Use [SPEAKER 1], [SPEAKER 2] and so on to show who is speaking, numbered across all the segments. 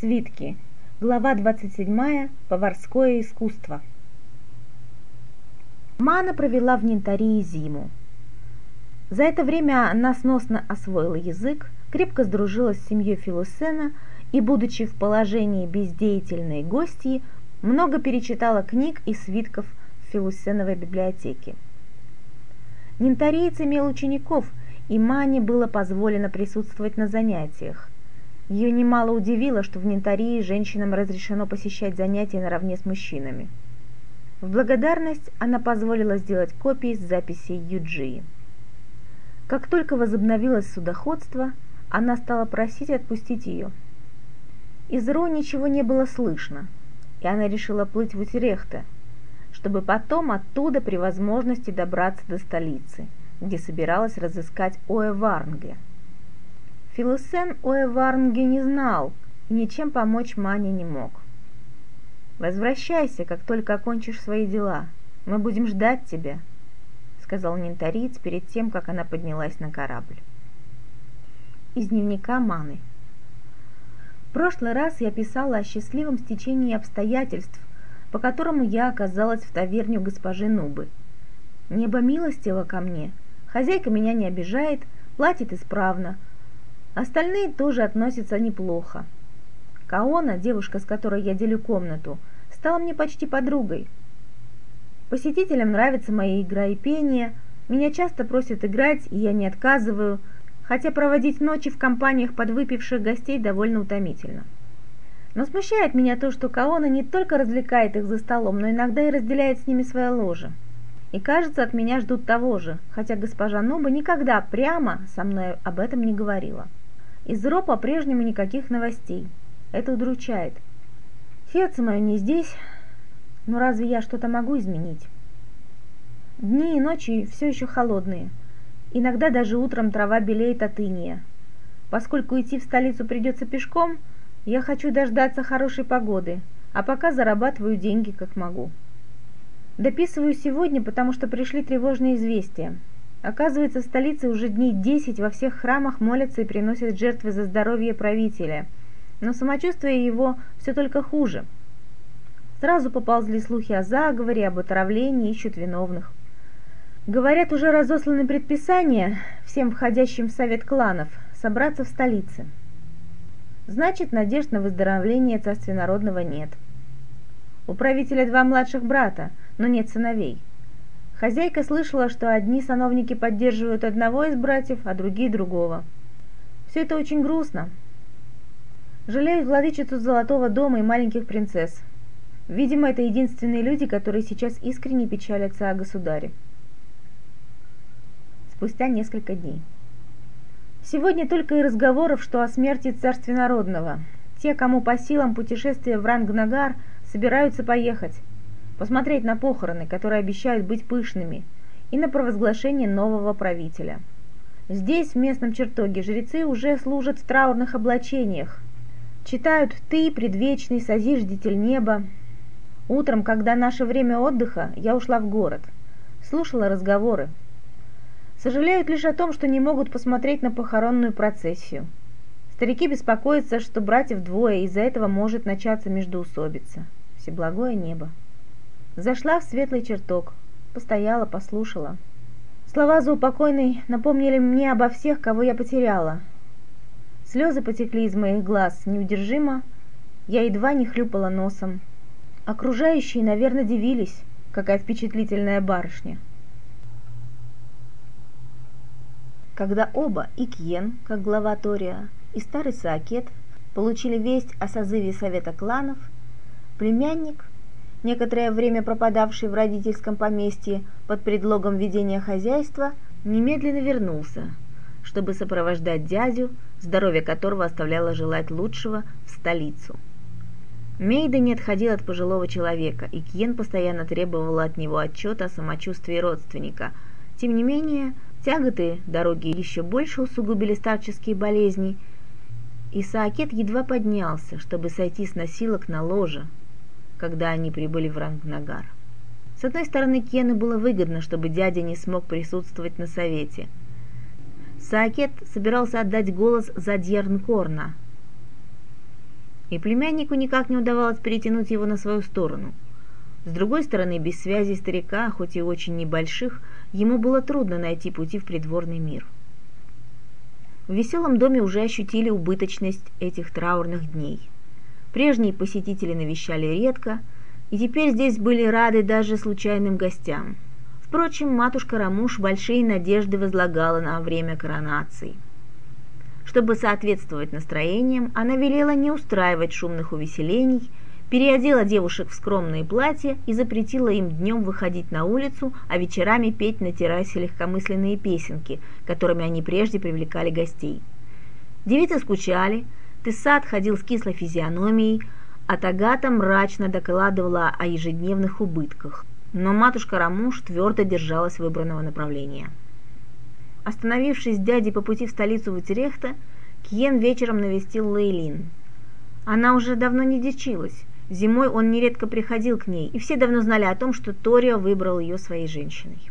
[SPEAKER 1] Свитки. Глава 27. Поварское искусство. Мана провела в Нинтарии зиму. За это время она сносно освоила язык, крепко сдружилась с семьей Филусена и, будучи в положении бездеятельной гостьи, много перечитала книг и свитков в Филусеновой библиотеке. Нинтариец имел учеников, и Мане было позволено присутствовать на занятиях – ее немало удивило, что в Нинтарии женщинам разрешено посещать занятия наравне с мужчинами. В благодарность она позволила сделать копии с записей Юджии. Как только возобновилось судоходство, она стала просить отпустить ее. Из Ро ничего не было слышно, и она решила плыть в Утерехте, чтобы потом оттуда при возможности добраться до столицы, где собиралась разыскать Оэварнге – Филусен о Эварнге не знал и ничем помочь Мане не мог. «Возвращайся, как только окончишь свои дела. Мы будем ждать тебя», — сказал Нинтариец перед тем, как она поднялась на корабль. Из дневника Маны. В прошлый раз я писала о счастливом стечении обстоятельств, по которому я оказалась в таверне у госпожи Нубы. Небо милостиво ко мне, хозяйка меня не обижает, платит исправно — Остальные тоже относятся неплохо. Каона, девушка, с которой я делю комнату, стала мне почти подругой. Посетителям нравится моя игра и пение, меня часто просят играть, и я не отказываю, хотя проводить ночи в компаниях подвыпивших гостей довольно утомительно. Но смущает меня то, что Каона не только развлекает их за столом, но иногда и разделяет с ними свое ложе. И кажется, от меня ждут того же, хотя госпожа Ноба никогда прямо со мной об этом не говорила. Из РО по-прежнему никаких новостей. Это удручает. Сердце мое не здесь, но разве я что-то могу изменить? Дни и ночи все еще холодные. Иногда даже утром трава белеет от иния. Поскольку идти в столицу придется пешком, я хочу дождаться хорошей погоды, а пока зарабатываю деньги как могу. Дописываю сегодня, потому что пришли тревожные известия. Оказывается, в столице уже дней десять во всех храмах молятся и приносят жертвы за здоровье правителя. Но самочувствие его все только хуже. Сразу поползли слухи о заговоре, об отравлении, ищут виновных. Говорят, уже разосланы предписания всем входящим в совет кланов собраться в столице. Значит, надежд на выздоровление царствия народного нет. У правителя два младших брата, но нет сыновей – Хозяйка слышала, что одни сановники поддерживают одного из братьев, а другие другого. Все это очень грустно. Жалеют владычицу Золотого дома и маленьких принцесс. Видимо, это единственные люди, которые сейчас искренне печалятся о государе. Спустя несколько дней. Сегодня только и разговоров, что о смерти царствия народного. Те, кому по силам путешествия в Рангнагар, собираются поехать посмотреть на похороны, которые обещают быть пышными, и на провозглашение нового правителя. Здесь, в местном чертоге, жрецы уже служат в траурных облачениях, читают «Ты, предвечный созиждитель неба». Утром, когда наше время отдыха, я ушла в город, слушала разговоры. Сожалеют лишь о том, что не могут посмотреть на похоронную процессию. Старики беспокоятся, что братьев двое, из-за этого может начаться междоусобица. Всеблагое небо. Зашла в светлый чертог, постояла, послушала. Слова заупокойной напомнили мне обо всех, кого я потеряла. Слезы потекли из моих глаз неудержимо, я едва не хлюпала носом. Окружающие, наверное, дивились, какая впечатлительная барышня. Когда оба, и Кьен, как глава Тория, и старый Саакет, получили весть о созыве Совета кланов, племянник – некоторое время пропадавший в родительском поместье под предлогом ведения хозяйства, немедленно вернулся, чтобы сопровождать дядю, здоровье которого оставляло желать лучшего, в столицу. Мейда не отходил от пожилого человека, и Кьен постоянно требовала от него отчета о самочувствии родственника. Тем не менее, тяготы дороги еще больше усугубили старческие болезни, и Саакет едва поднялся, чтобы сойти с носилок на ложе, когда они прибыли в Рангнагар. С одной стороны, Кену было выгодно, чтобы дядя не смог присутствовать на совете. Саакет собирался отдать голос за Дьернкорна. и племяннику никак не удавалось перетянуть его на свою сторону. С другой стороны, без связи старика, хоть и очень небольших, ему было трудно найти пути в придворный мир. В веселом доме уже ощутили убыточность этих траурных дней. Прежние посетители навещали редко, и теперь здесь были рады даже случайным гостям. Впрочем, матушка Рамуш большие надежды возлагала на время коронации – чтобы соответствовать настроениям, она велела не устраивать шумных увеселений, переодела девушек в скромные платья и запретила им днем выходить на улицу, а вечерами петь на террасе легкомысленные песенки, которыми они прежде привлекали гостей. Девицы скучали, Тессат ходил с кислой физиономией, а Тагата мрачно докладывала о ежедневных убытках. Но матушка Рамуш твердо держалась выбранного направления. Остановившись с дядей по пути в столицу Ватерехта, Кьен вечером навестил Лейлин. Она уже давно не дичилась. Зимой он нередко приходил к ней, и все давно знали о том, что Торио выбрал ее своей женщиной.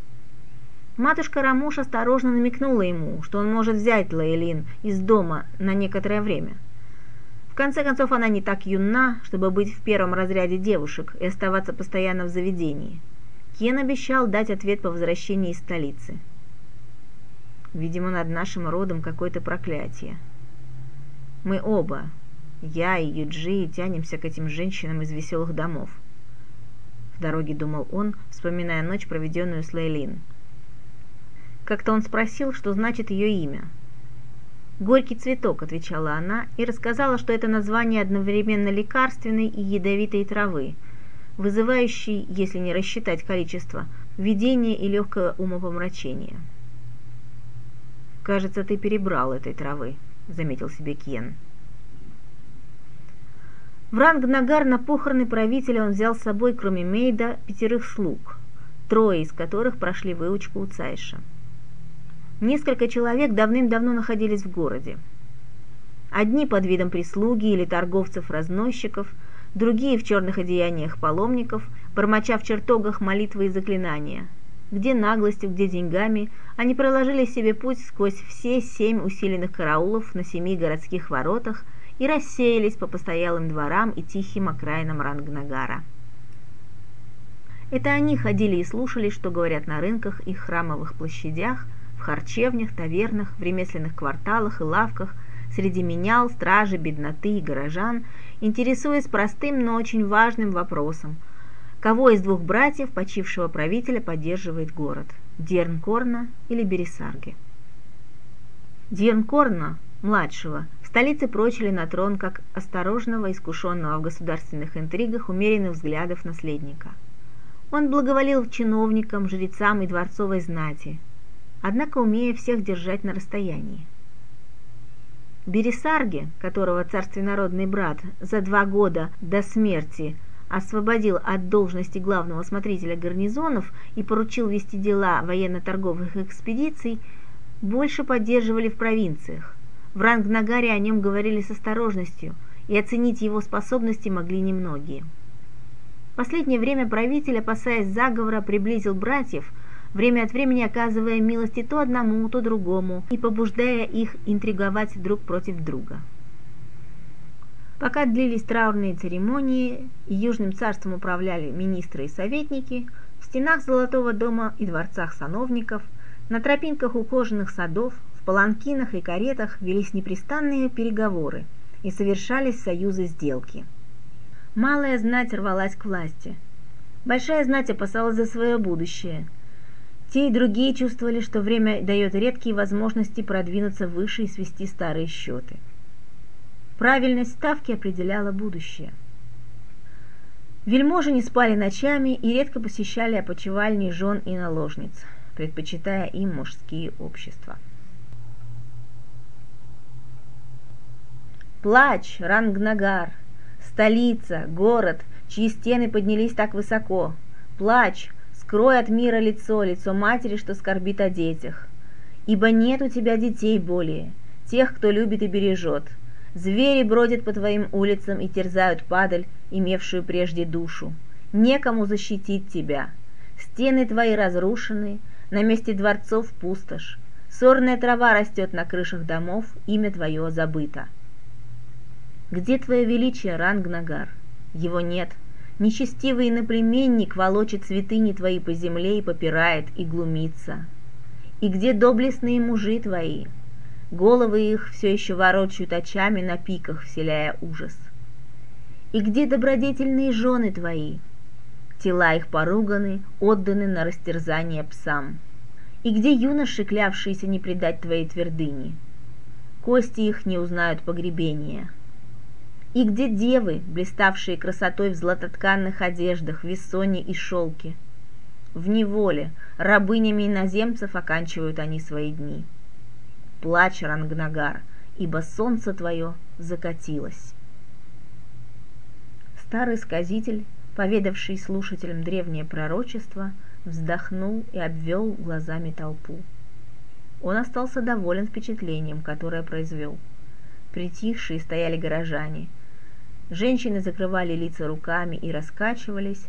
[SPEAKER 1] Матушка Рамуш осторожно намекнула ему, что он может взять Лейлин из дома на некоторое время. Конце концов, она не так юна, чтобы быть в первом разряде девушек и оставаться постоянно в заведении. Кен обещал дать ответ по возвращении из столицы. Видимо, над нашим родом какое-то проклятие. Мы оба, я и Юджи, тянемся к этим женщинам из веселых домов. В дороге думал он, вспоминая ночь, проведенную с Лейлин. Как-то он спросил, что значит ее имя. «Горький цветок», — отвечала она, и рассказала, что это название одновременно лекарственной и ядовитой травы, вызывающей, если не рассчитать количество, видение и легкое умопомрачение. «Кажется, ты перебрал этой травы», — заметил себе Кен. В Рангнагар на похороны правителя он взял с собой, кроме Мейда, пятерых слуг, трое из которых прошли выучку у Цайша. Несколько человек давным-давно находились в городе. Одни под видом прислуги или торговцев-разносчиков, другие в черных одеяниях паломников, бормоча в чертогах молитвы и заклинания, где наглостью, где деньгами, они проложили себе путь сквозь все семь усиленных караулов на семи городских воротах и рассеялись по постоялым дворам и тихим окраинам Рангнагара. Это они ходили и слушали, что говорят на рынках и храмовых площадях, харчевнях, тавернах, в ремесленных кварталах и лавках, среди менял, стражи, бедноты и горожан, интересуясь простым, но очень важным вопросом – Кого из двух братьев почившего правителя поддерживает город? Дернкорна или Бересарги? Дернкорна, младшего, в столице прочили на трон как осторожного, искушенного в государственных интригах умеренных взглядов наследника. Он благоволил чиновникам, жрецам и дворцовой знати, однако умея всех держать на расстоянии. Бересарге, которого царственнородный брат за два года до смерти – освободил от должности главного смотрителя гарнизонов и поручил вести дела военно-торговых экспедиций, больше поддерживали в провинциях. В Рангнагаре о нем говорили с осторожностью, и оценить его способности могли немногие. В последнее время правитель, опасаясь заговора, приблизил братьев, время от времени оказывая милости то одному, то другому и побуждая их интриговать друг против друга. Пока длились траурные церемонии и Южным царством управляли министры и советники, в стенах Золотого дома и дворцах сановников, на тропинках ухоженных садов, в паланкинах и каретах велись непрестанные переговоры и совершались союзы сделки. Малая знать рвалась к власти. Большая знать опасалась за свое будущее. Те и другие чувствовали, что время дает редкие возможности продвинуться выше и свести старые счеты. Правильность ставки определяла будущее. Вельможи не спали ночами и редко посещали опочивальни жен и наложниц, предпочитая им мужские общества. Плач, Рангнагар, столица, город, чьи стены поднялись так высоко. Плач, скрой от мира лицо, лицо матери, что скорбит о детях. Ибо нет у тебя детей более, тех, кто любит и бережет – Звери бродят по твоим улицам и терзают падаль, имевшую прежде душу. Некому защитить тебя. Стены твои разрушены, на месте дворцов пустошь. Сорная трава растет на крышах домов, имя твое забыто. Где твое величие, Рангнагар? Его нет. Нечестивый иноплеменник волочит святыни твои по земле и попирает и глумится. И где доблестные мужи твои? Головы их все еще ворочают очами на пиках, вселяя ужас. И где добродетельные жены твои? Тела их поруганы, отданы на растерзание псам. И где юноши, клявшиеся не предать твоей твердыни? Кости их не узнают погребения. И где девы, блиставшие красотой в златотканных одеждах, вессоне и шелке? В неволе, рабынями иноземцев оканчивают они свои дни. Плачь, Рангнагар, ибо солнце твое закатилось. Старый сказитель, поведавший слушателям древнее пророчество, вздохнул и обвел глазами толпу. Он остался доволен впечатлением, которое произвел. Притихшие стояли горожане. Женщины закрывали лица руками и раскачивались.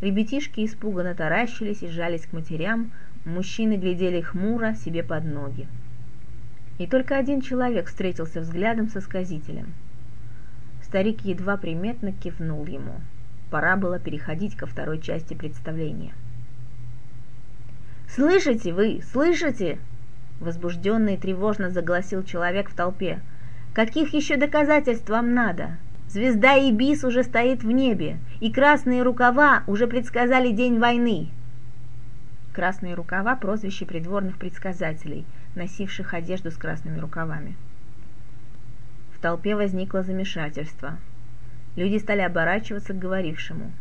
[SPEAKER 1] Ребятишки испуганно таращились и сжались к матерям, мужчины глядели хмуро себе под ноги. И только один человек встретился взглядом со сказителем – Старик едва приметно кивнул ему. Пора было переходить ко второй части представления. «Слышите вы, слышите?» Возбужденно и тревожно загласил человек в толпе. «Каких еще доказательств вам надо? Звезда Ибис уже стоит в небе, и красные рукава уже предсказали день войны». Красные рукава – прозвище придворных предсказателей, носивших одежду с красными рукавами толпе возникло замешательство. Люди стали оборачиваться к говорившему.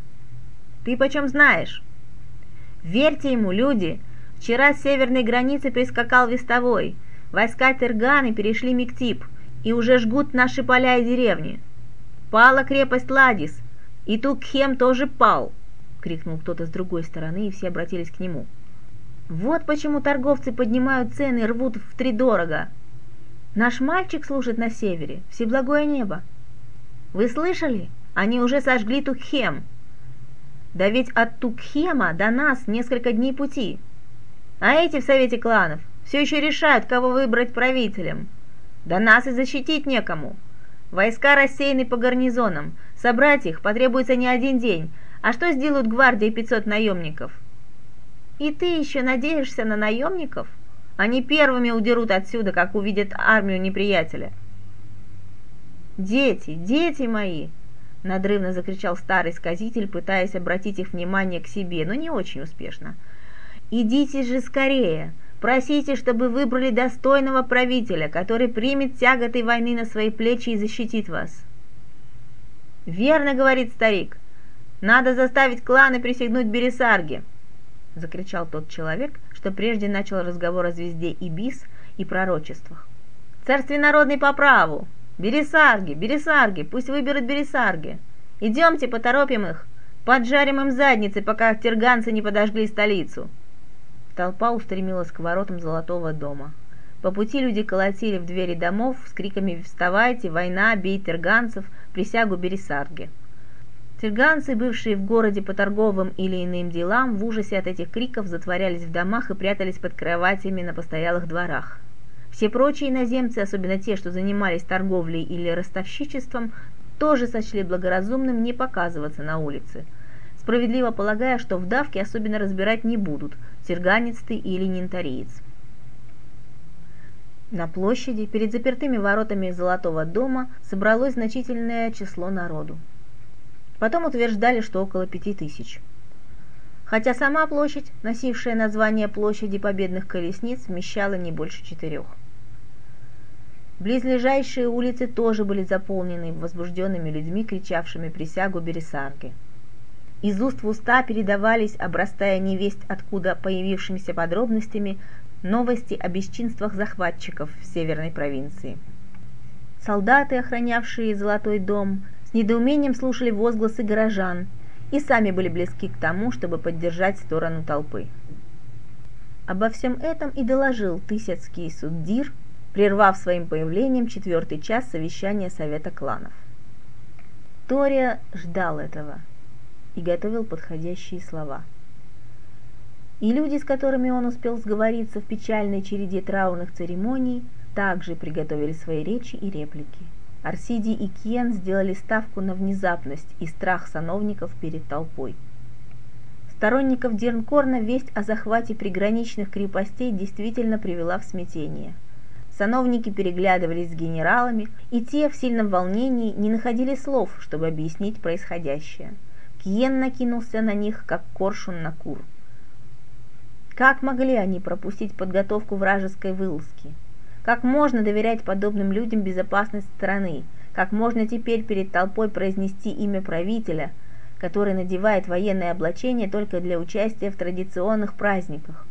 [SPEAKER 1] «Ты почем знаешь?» «Верьте ему, люди! Вчера с северной границы прискакал вестовой. Войска Терганы перешли Миктип и уже жгут наши поля и деревни. Пала крепость Ладис, и Тукхем тоже пал!» — крикнул кто-то с другой стороны, и все обратились к нему. «Вот почему торговцы поднимают цены и рвут втридорого!» Наш мальчик служит на севере, всеблагое небо. Вы слышали? Они уже сожгли Тукхем. Да ведь от Тукхема до нас несколько дней пути. А эти в Совете кланов все еще решают, кого выбрать правителем. Да нас и защитить некому. Войска рассеяны по гарнизонам. Собрать их потребуется не один день. А что сделают гвардии 500 наемников? И ты еще надеешься на наемников?» Они первыми удерут отсюда, как увидят армию неприятеля. «Дети, дети мои!» – надрывно закричал старый сказитель, пытаясь обратить их внимание к себе, но не очень успешно. «Идите же скорее! Просите, чтобы выбрали достойного правителя, который примет тяготы войны на свои плечи и защитит вас». «Верно, — говорит старик, — надо заставить кланы присягнуть Бересарге», — закричал тот человек, что прежде начал разговор о звезде Ибис и пророчествах. «Царствие народный по праву! Бересарги, Бересарги, пусть выберут Бересарги! Идемте, поторопим их! Поджарим им задницы, пока терганцы не подожгли столицу!» Толпа устремилась к воротам Золотого дома. По пути люди колотили в двери домов с криками «Вставайте! Война! Бей терганцев! Присягу Бересарге!» Тельганцы, бывшие в городе по торговым или иным делам, в ужасе от этих криков затворялись в домах и прятались под кроватями на постоялых дворах. Все прочие иноземцы, особенно те, что занимались торговлей или ростовщичеством, тоже сочли благоразумным не показываться на улице, справедливо полагая, что в давке особенно разбирать не будут, терганец ты или нинтариец. На площади перед запертыми воротами Золотого дома собралось значительное число народу. Потом утверждали, что около пяти тысяч. Хотя сама площадь, носившая название площади победных колесниц, вмещала не больше четырех. Близлежащие улицы тоже были заполнены возбужденными людьми, кричавшими присягу Бересарги. Из уст в уста передавались, обрастая невесть откуда появившимися подробностями, новости о бесчинствах захватчиков в северной провинции. Солдаты, охранявшие Золотой дом, недоумением слушали возгласы горожан и сами были близки к тому, чтобы поддержать сторону толпы. Обо всем этом и доложил Тысяцкий суддир, прервав своим появлением четвертый час совещания Совета кланов. Тория ждал этого и готовил подходящие слова. И люди, с которыми он успел сговориться в печальной череде траурных церемоний, также приготовили свои речи и реплики. Арсидий и Кен сделали ставку на внезапность и страх сановников перед толпой. Сторонников Дернкорна весть о захвате приграничных крепостей действительно привела в смятение. Сановники переглядывались с генералами, и те в сильном волнении не находили слов, чтобы объяснить происходящее. Киен накинулся на них, как коршун на кур. Как могли они пропустить подготовку вражеской вылазки? Как можно доверять подобным людям безопасность страны? Как можно теперь перед толпой произнести имя правителя, который надевает военное облачение только для участия в традиционных праздниках?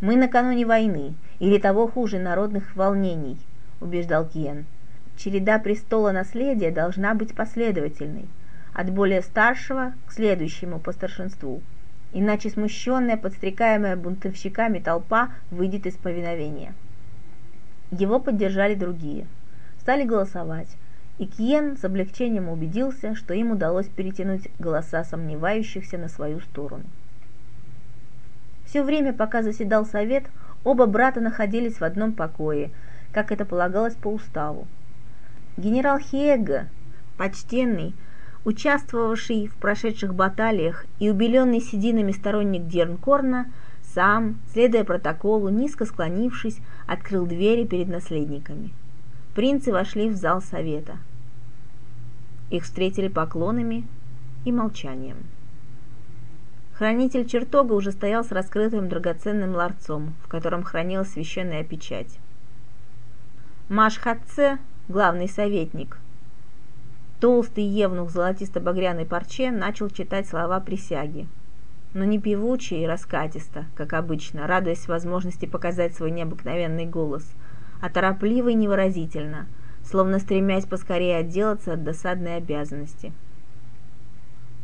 [SPEAKER 1] Мы накануне войны, или того хуже народных волнений, убеждал Киен. Череда престола наследия должна быть последовательной, от более старшего к следующему по старшинству. Иначе смущенная, подстрекаемая бунтовщиками толпа выйдет из повиновения. Его поддержали другие. Стали голосовать, и Киен с облегчением убедился, что им удалось перетянуть голоса сомневающихся на свою сторону. Все время, пока заседал совет, оба брата находились в одном покое, как это полагалось по уставу. Генерал Хиега, почтенный, участвовавший в прошедших баталиях и убеленный сединами сторонник Дернкорна, сам, следуя протоколу, низко склонившись, открыл двери перед наследниками. Принцы вошли в зал совета. Их встретили поклонами и молчанием. Хранитель чертога уже стоял с раскрытым драгоценным ларцом, в котором хранилась священная печать. Машхатце, главный советник, толстый евнух в золотисто-багряной парче, начал читать слова присяги, но не певуче и раскатисто, как обычно, радуясь возможности показать свой необыкновенный голос, а торопливо и невыразительно, словно стремясь поскорее отделаться от досадной обязанности –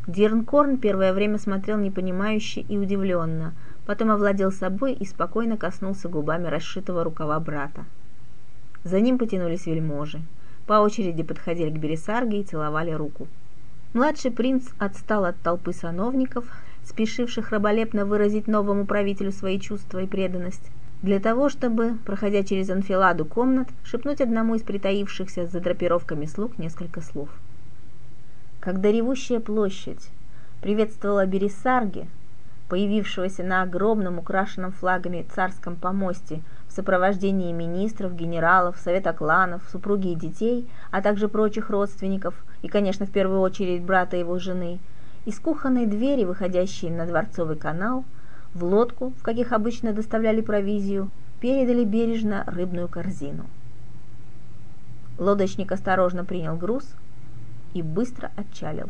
[SPEAKER 1] Дирнкорн первое время смотрел непонимающе и удивленно, потом овладел собой и спокойно коснулся губами расшитого рукава брата. За ним потянулись вельможи. По очереди подходили к Бересарге и целовали руку. Младший принц отстал от толпы сановников, спешивших раболепно выразить новому правителю свои чувства и преданность, для того, чтобы, проходя через анфиладу комнат, шепнуть одному из притаившихся за драпировками слуг несколько слов. Когда ревущая площадь приветствовала Бересарги, появившегося на огромном украшенном флагами царском помосте в сопровождении министров, генералов, совета кланов, супруги и детей, а также прочих родственников и, конечно, в первую очередь брата его жены, из кухонной двери, выходящей на Дворцовый канал, в лодку, в каких обычно доставляли провизию, передали бережно рыбную корзину. Лодочник осторожно принял груз – и быстро отчалил.